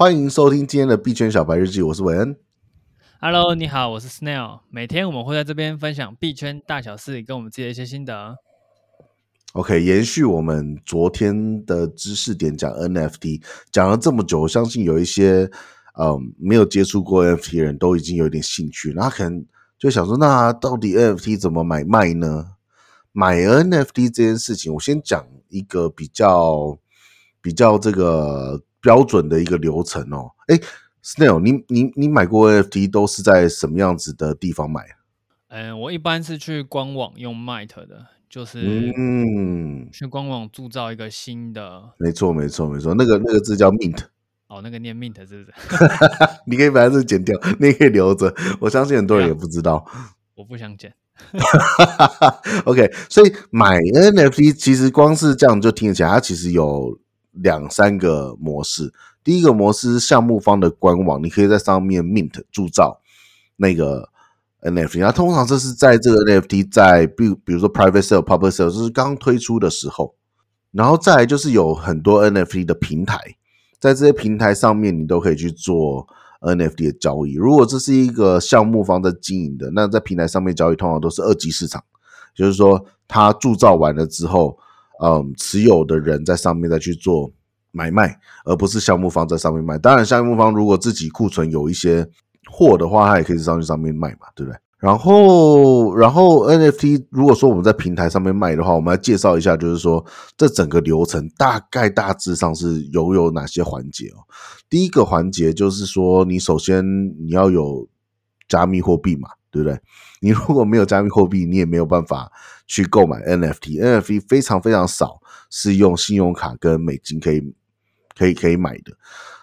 欢迎收听今天的币圈小白日记，我是韦恩。Hello，你好，我是 Snail。每天我们会在这边分享币圈大小事，跟我们自己的一些心得。OK，延续我们昨天的知识点讲 NFT，讲了这么久，我相信有一些嗯没有接触过 NFT 的人都已经有点兴趣，那可能就想说，那到底 NFT 怎么买卖呢？买 NFT 这件事情，我先讲一个比较比较这个标准的一个流程哦。诶 Snail，你你你买过 NFT 都是在什么样子的地方买？嗯，我一般是去官网用 Mint 的。就是嗯，去官网铸造一个新的，没错没错没错，那个那个字叫 mint，哦，那个念 mint 是不是？你可以把它字剪掉，你可以留着。我相信很多人也不知道，我不想剪。OK，所以买 NFT 其实光是这样就听起来，它其实有两三个模式。第一个模式是项目方的官网，你可以在上面 mint 铸造那个。NFT，那通常这是在这个 NFT 在比比如说 private sale、public sale，就是刚推出的时候，然后再来就是有很多 NFT 的平台，在这些平台上面你都可以去做 NFT 的交易。如果这是一个项目方在经营的，那在平台上面交易通常都是二级市场，就是说它铸造完了之后，嗯，持有的人在上面再去做买卖，而不是项目方在上面卖。当然，项目方如果自己库存有一些。货的话，他也可以上去上面卖嘛，对不对？然后，然后 NFT 如果说我们在平台上面卖的话，我们来介绍一下，就是说这整个流程大概大致上是有有哪些环节哦。第一个环节就是说，你首先你要有加密货币嘛，对不对？你如果没有加密货币，你也没有办法去购买 NFT。NFT 非常非常少是用信用卡跟美金可以可以可以买的。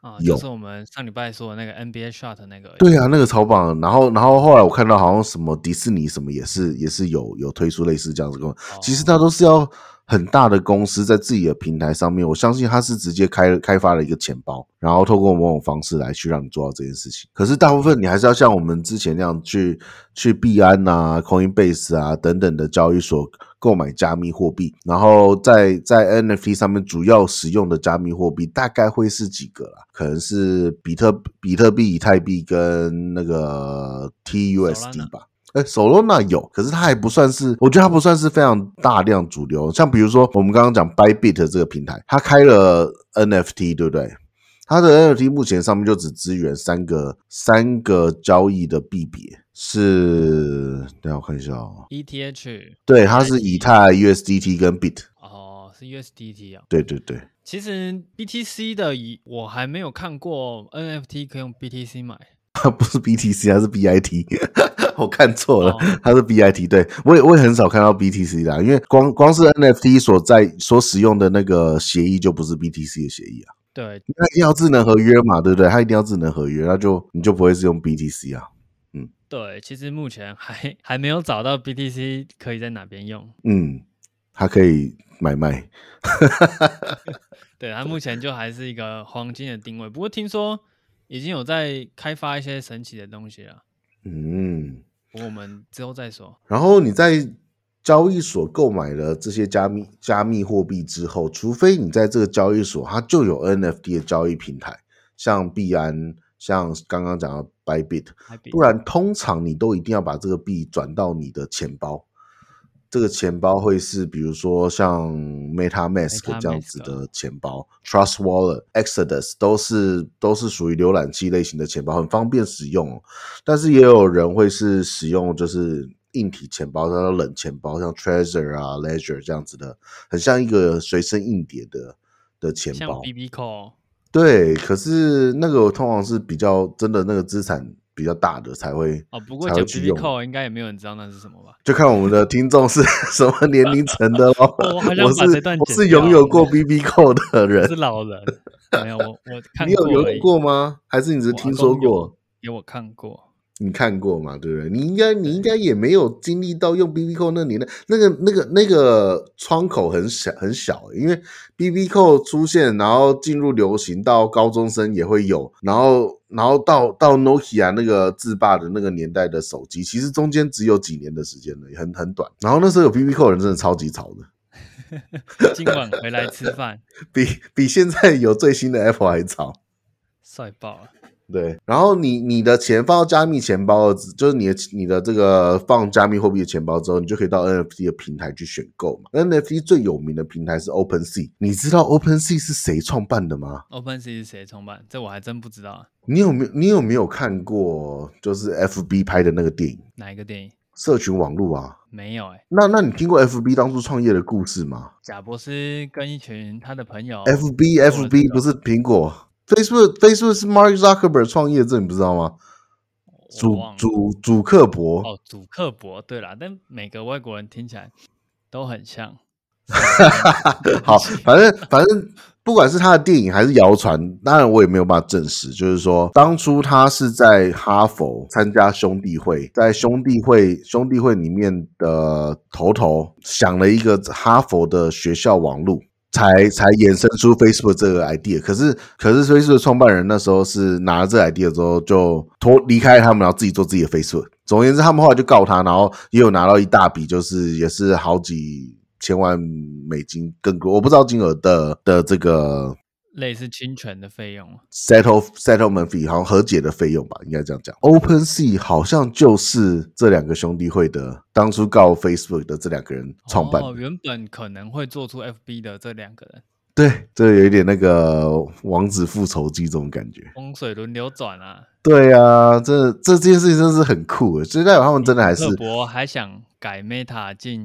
啊，就是我们上礼拜说的那个 NBA Shot 那个，对啊，那个超棒。然后，然后后来我看到好像什么迪士尼什么也是也是有有推出类似这样子的，其实它都是要很大的公司在自己的平台上面，我相信他是直接开开发了一个钱包，然后透过某种方式来去让你做到这件事情。可是大部分你还是要像我们之前那样去去币安啊、Coinbase 啊等等的交易所。购买加密货币，然后在在 NFT 上面主要使用的加密货币大概会是几个啦？可能是比特比特币、以太币跟那个 TUSD 吧。哎，Solana 有，可是它还不算是，我觉得它不算是非常大量主流。像比如说我们刚刚讲 Bybit 这个平台，它开了 NFT，对不对？它的 NFT 目前上面就只支援三个三个交易的币别。是，等下我看一下哦。ETH 对，它是以太、USDT 跟 BIT。哦，是 USDT 啊。对对对。其实 BTC 的，我还没有看过 NFT 可以用 BTC 买。它 不是 BTC，它是 BIT。我看错了，它是 BIT。对，我也我也很少看到 BTC 啦，因为光光是 NFT 所在所使用的那个协议就不是 BTC 的协议啊。对，那一定要智能合约嘛，对不对？它一定要智能合约，那就你就不会是用 BTC 啊。嗯对，其实目前还还没有找到 BTC 可以在哪边用。嗯，它可以买卖。对，它目前就还是一个黄金的定位。不过听说已经有在开发一些神奇的东西了。嗯，我们之后再说。然后你在交易所购买了这些加密加密货币之后，除非你在这个交易所它就有 NFT 的交易平台，像币安。像刚刚讲的 Bybit，不然通常你都一定要把这个币转到你的钱包。这个钱包会是比如说像 MetaMask 这样子的钱包，Trust Wallet、Exodus 都是都是属于浏览器类型的钱包，很方便使用。但是也有人会是使用就是硬体钱包，叫做冷钱包，像 Treasure 啊、Ledger 这样子的，很像一个随身硬碟的的钱包。像 BBCO 对，可是那个通常是比较真的那个资产比较大的才会哦。不过讲 BBCO 应该也没有人知道那是什么吧？就看我们的听众是 什么年龄层的喽。我好像把这段我是我是拥有过 BBCO 的人，是老人。没有我我看过你有拥有过吗？还是你只是听说过？有我看过。你看过嘛？对不对？你应该，你应该也没有经历到用 BB 扣那年代，那个、那个、那个窗口很小很小，因为 BB 扣出现，然后进入流行，到高中生也会有，然后，然后到到 Nokia 那个自霸的那个年代的手机，其实中间只有几年的时间了，很很短。然后那时候有 BB 扣的人真的超级潮的，今晚回来吃饭，比比现在有最新的 Apple 还潮。帅爆了。对，然后你你的钱放到加密钱包，就是你的你的这个放加密货币的钱包之后，你就可以到 NFT 的平台去选购嘛。NFT 最有名的平台是 OpenSea，你知道 OpenSea 是谁创办的吗？OpenSea 是谁创办？这我还真不知道。你有没有你有没有看过就是 FB 拍的那个电影？哪一个电影？社群网络啊？没有哎、欸。那那你听过 FB 当初创业的故事吗？贾博士跟一群他的朋友。FB FB 不是苹果。Facebook Facebook 是 Mark Zuckerberg 创业，这你不知道吗？主主主克伯哦，主克伯。对啦，但每个外国人听起来都很像。好，反正反正不管是他的电影还是谣传，当然我也没有办法证实。就是说，当初他是在哈佛参加兄弟会，在兄弟会兄弟会里面的头头想了一个哈佛的学校网路。才才衍生出 Facebook 这个 idea，可是可是 Facebook 创办人那时候是拿了这 idea 之后就脱离开他们，然后自己做自己的 Facebook。总而言之，他们后来就告他，然后也有拿到一大笔，就是也是好几千万美金更多，我不知道金额的的这个。类似侵权的费用，settle settlement fee 好像和解的费用吧，应该这样讲。OpenSea 好像就是这两个兄弟会的当初告 Facebook 的这两个人创办。哦，原本可能会做出 FB 的这两个人。对，这有一点那个王子复仇记这种感觉，风水轮流转啊。对啊，这这件事情真是很酷，所以代表他们真的还是。祖克伯还想改 Meta 进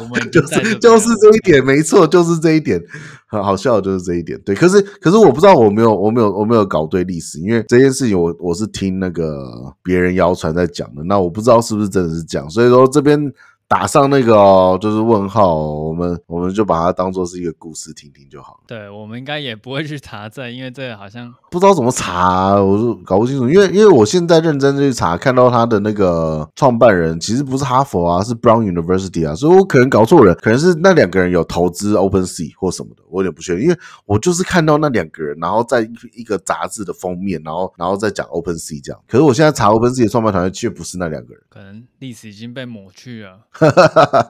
我们 就是就是这一点，没错，就是这一点，很好笑，就是这一点。对，可是可是我不知道，我没有我没有我没有搞对历史，因为这件事情我我是听那个别人谣传在讲的，那我不知道是不是真的是这样，所以说这边。打上那个哦，就是问号，我们我们就把它当做是一个故事听听就好了。对，我们应该也不会去查证，因为这个好像不知道怎么查啊，我就搞不清楚。因为因为我现在认真去查，看到他的那个创办人其实不是哈佛啊，是 Brown University 啊，所以我可能搞错人，可能是那两个人有投资 OpenSea 或什么的，我有点不确定。因为我就是看到那两个人，然后在一个杂志的封面，然后然后再讲 OpenSea 这样。可是我现在查 OpenSea 的创办团队却不是那两个人，可能历史已经被抹去了。哈哈哈哈哈！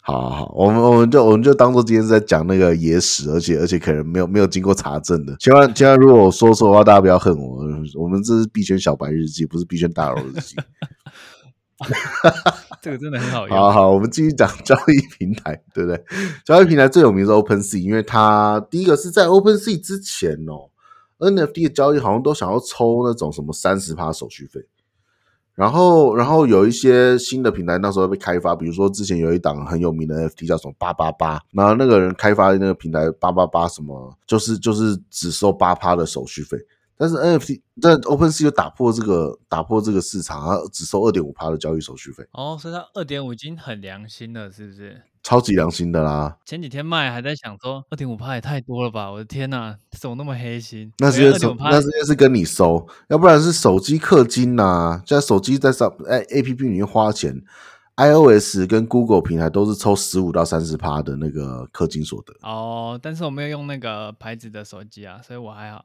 好好好，我们我们就我们就当做今天是在讲那个野史，而且而且可能没有没有经过查证的。千万千万，如果我说错的话，大家不要恨我。我们这是币圈小白日记，不是币圈大佬日记。这个真的很好 用。好好，我们继续讲交易平台，对不对？交易平台最有名是 OpenSea，因为它第一个是在 OpenSea 之前哦，NFT 的交易好像都想要抽那种什么三十趴手续费。然后，然后有一些新的平台那时候被开发，比如说之前有一档很有名的 NFT 叫什么八八八，然后那个人开发的那个平台八八八什么，就是就是只收八趴的手续费。但是 NFT 但 OpenSea 就打破这个打破这个市场，它只收二点五趴的交易手续费。哦，所以它二点五已经很良心了，是不是？超级良心的啦！前几天卖还在想说二点五趴也太多了吧？我的天呐，怎么那么黑心？那是因为那是因为是跟你收，要不然是手机氪金呐、啊。在手机在上哎 A P P 里面花钱，iOS 跟 Google 平台都是抽十五到三十趴的那个氪金所得。哦，但是我没有用那个牌子的手机啊，所以我还好。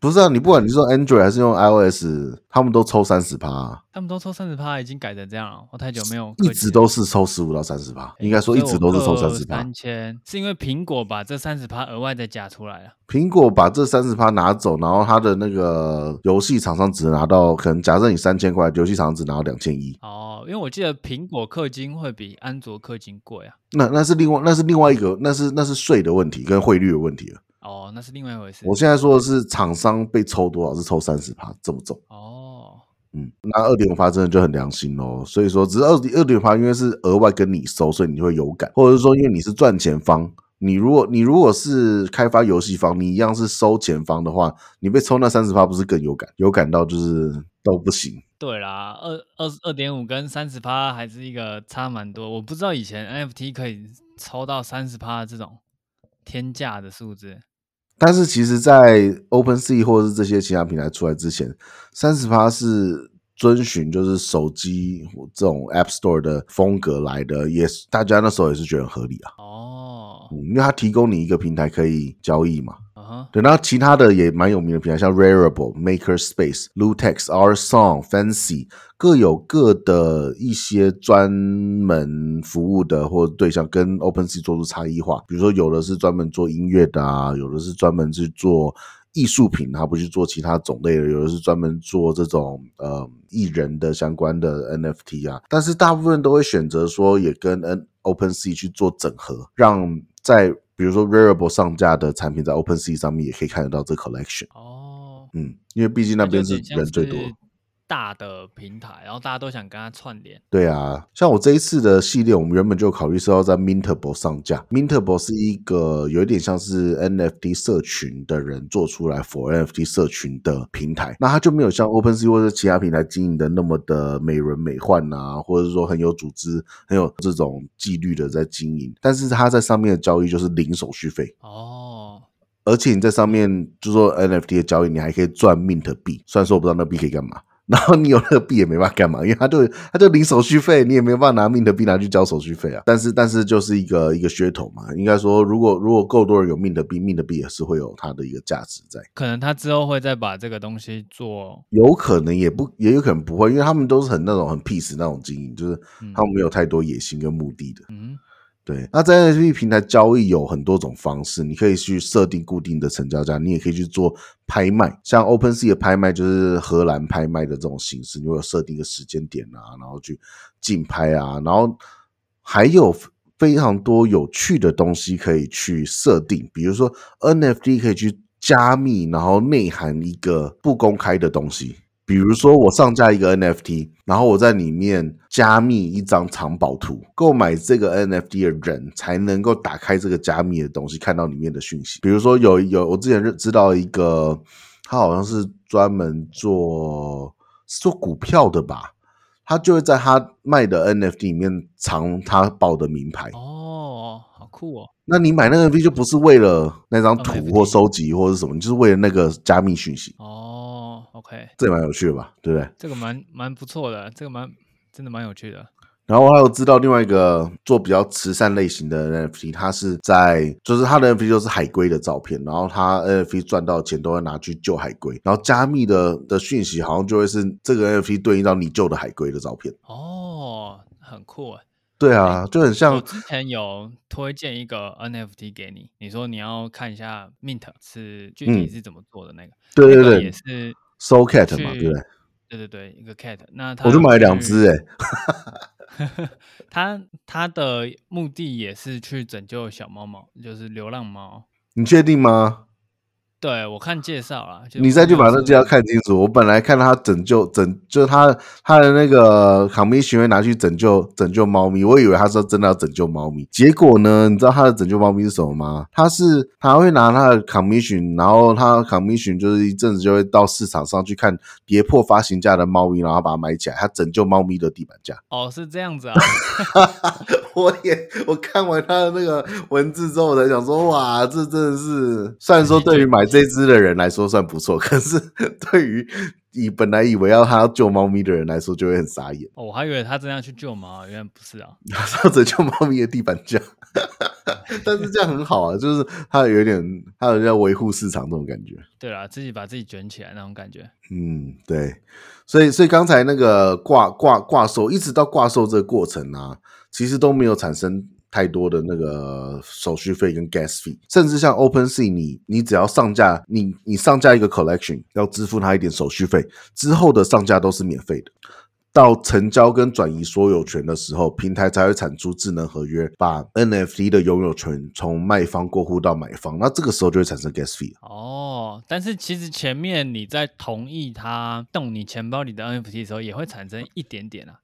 不是啊，你不管你是用 Android 还是用 iOS，他们都抽三十趴。他们都抽三十趴，已经改成这样了。我太久没有，一直都是抽十五到三十趴，应该说一直都是抽三十趴。三千是因为苹果把这三十趴额外再加出来了。苹果把这三十趴拿走，然后他的那个游戏厂商只能拿到，可能假设你三千块，游戏厂商只拿到两千一。哦，因为我记得苹果氪金会比安卓氪金贵啊。那那是另外那是另外一个，那是那是税的问题跟汇率的问题了。哦，那是另外一回事。我现在说的是厂商被抽多少，是抽三十趴这么重。哦，嗯，那二点五趴真的就很良心哦。所以说，只是二二点五趴，因为是额外跟你收，所以你会有感，或者是说，因为你是赚钱方，你如果你如果是开发游戏方，你一样是收钱方的话，你被抽那三十趴，不是更有感？有感到就是都不行。对啦，二二二点五跟三十趴还是一个差蛮多。我不知道以前 NFT 可以抽到三十趴这种天价的数字。但是其实，在 OpenSea 或者是这些其他平台出来之前，三十趴是遵循就是手机这种 App Store 的风格来的，也是大家那时候也是觉得合理啊。哦，嗯，因为它提供你一个平台可以交易嘛。对，然后其他的也蛮有名的品牌，像 Rarible、MakerSpace、Lutex、OurSong、Fancy，各有各的一些专门服务的或对象，跟 OpenSea 做出差异化。比如说，有的是专门做音乐的啊，有的是专门去做艺术品，他不去做其他种类的，有的是专门做这种呃艺人的相关的 NFT 啊。但是大部分都会选择说，也跟 N OpenSea 去做整合，让在比如说 Rarible 上架的产品，在 OpenSea 上面也可以看得到这 collection。哦，嗯，因为毕竟那边是人最多。大的平台，然后大家都想跟它串联。对啊，像我这一次的系列，我们原本就考虑是要在 Mintable 上架。Mintable 是一个有一点像是 NFT 社群的人做出来 for NFT 社群的平台，那它就没有像 OpenSea 或者其他平台经营的那么的美轮美奂啊，或者说很有组织、很有这种纪律的在经营。但是它在上面的交易就是零手续费哦，而且你在上面就说 NFT 的交易，你还可以赚 Mint 币。虽然说我不知道那币可以干嘛。然后你有那个币也没办法干嘛，因为他就他就领手续费，你也没有办法拿 Mint 币拿去交手续费啊。但是但是就是一个一个噱头嘛，应该说如果如果够多人有 Mint 币，Mint 币也是会有它的一个价值在。可能他之后会再把这个东西做，有可能也不也有可能不会，因为他们都是很那种很 peace 那种经营，就是他们没有太多野心跟目的的。嗯。对，那在 NFT 平台交易有很多种方式，你可以去设定固定的成交价，你也可以去做拍卖，像 OpenSea 的拍卖就是荷兰拍卖的这种形式，你会有设定一个时间点啊，然后去竞拍啊，然后还有非常多有趣的东西可以去设定，比如说 NFT 可以去加密，然后内含一个不公开的东西。比如说，我上架一个 NFT，然后我在里面加密一张藏宝图，购买这个 NFT 的人才能够打开这个加密的东西，看到里面的讯息。比如说有，有有我之前知道一个，他好像是专门做是做股票的吧，他就会在他卖的 NFT 里面藏他报的名牌。哦，好酷哦！那你买那个 NFT 就不是为了那张图或收集或者什么，你就是为了那个加密讯息。哦。OK，这蛮有趣的吧？对不对？这个蛮蛮不错的，这个蛮真的蛮有趣的。然后我还有知道另外一个做比较慈善类型的 NFT，它是在就是它的 NFT 就是海龟的照片，然后它 NFT 赚到钱都会拿去救海龟，然后加密的的讯息好像就会是这个 NFT 对应到你救的海龟的照片。哦，很酷哎。对啊，就很像。我之前有推荐一个 NFT 给你，你说你要看一下 Mint 是具体是怎么做的那个。嗯、对对对，也是。Soul Cat 嘛，对不对？对对对，一个 cat。那他我就买了两只 哎。他他的目的也是去拯救小猫猫，就是流浪猫。你确定吗？对，我看介绍了，你再去把那介绍看清楚。我本来看他拯救拯，就是他他的那个 commission 会拿去拯救拯救猫咪，我以为他说真的要拯救猫咪。结果呢，你知道他的拯救猫咪是什么吗？他是他会拿他的 commission，然后他 commission 就是一阵子就会到市场上去看跌破发行价的猫咪，然后把它买起来，他拯救猫咪的地板价。哦，是这样子啊。我也我看完他的那个文字之后，我才想说，哇，这真的是，虽然说对于买这只的人来说算不错，可是对于你本来以为要他要救猫咪的人来说，就会很傻眼。哦，我还以为他真的要去救猫，原来不是啊，他只救猫咪的地板价。但是这样很好啊，就是他有点，他有要维护市场那种感觉。对啊，自己把自己卷起来那种感觉。嗯，对。所以，所以刚才那个挂挂挂售，一直到挂售这个过程啊。其实都没有产生太多的那个手续费跟 gas fee，甚至像 OpenSea，你你只要上架，你你上架一个 collection，要支付他一点手续费，之后的上架都是免费的。到成交跟转移所有权的时候，平台才会产出智能合约，把 NFT 的拥有权从卖方过户到买方，那这个时候就会产生 gas fee。哦，但是其实前面你在同意他动你钱包里的 NFT 的时候，也会产生一点点啊，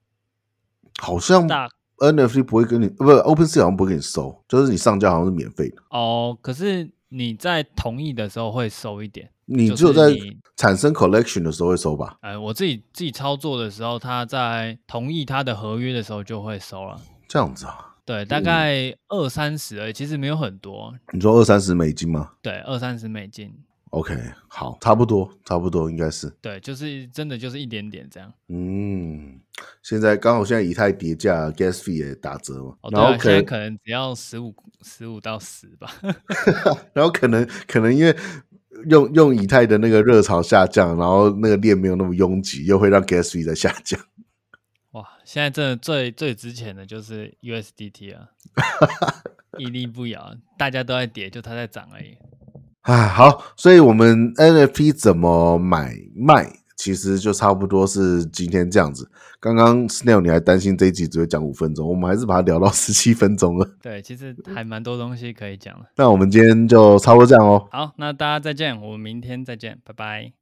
好像大。NFT 不会跟你，不是 OpenSea 好像不会给你收，就是你上架好像是免费的。哦，可是你在同意的时候会收一点，你只有在产生 collection 的时候会收吧？哎，我自己自己操作的时候，他在同意他的合约的时候就会收了。这样子啊？对，大概二三十而已，其实没有很多。你说二三十美金吗？对，二三十美金。OK，好，差不多，差不多应该是。对，就是真的就是一点点这样。嗯，现在刚好现在以太跌价，gas fee 也打折嘛。哦，对啊，然后现在可能只要十五十五到十吧。然后可能可能因为用用以太的那个热潮下降，然后那个链没有那么拥挤，又会让 gas fee 在下降。哇，现在真的最最值钱的就是 USDT 啊，屹立不摇，大家都在跌，就它在涨而已。啊，好，所以我们 NFT 怎么买卖，其实就差不多是今天这样子。刚刚 Snail 你还担心这一集只会讲五分钟，我们还是把它聊到十七分钟了。对，其实还蛮多东西可以讲的。那我们今天就差不多这样哦。好，那大家再见，我们明天再见，拜拜。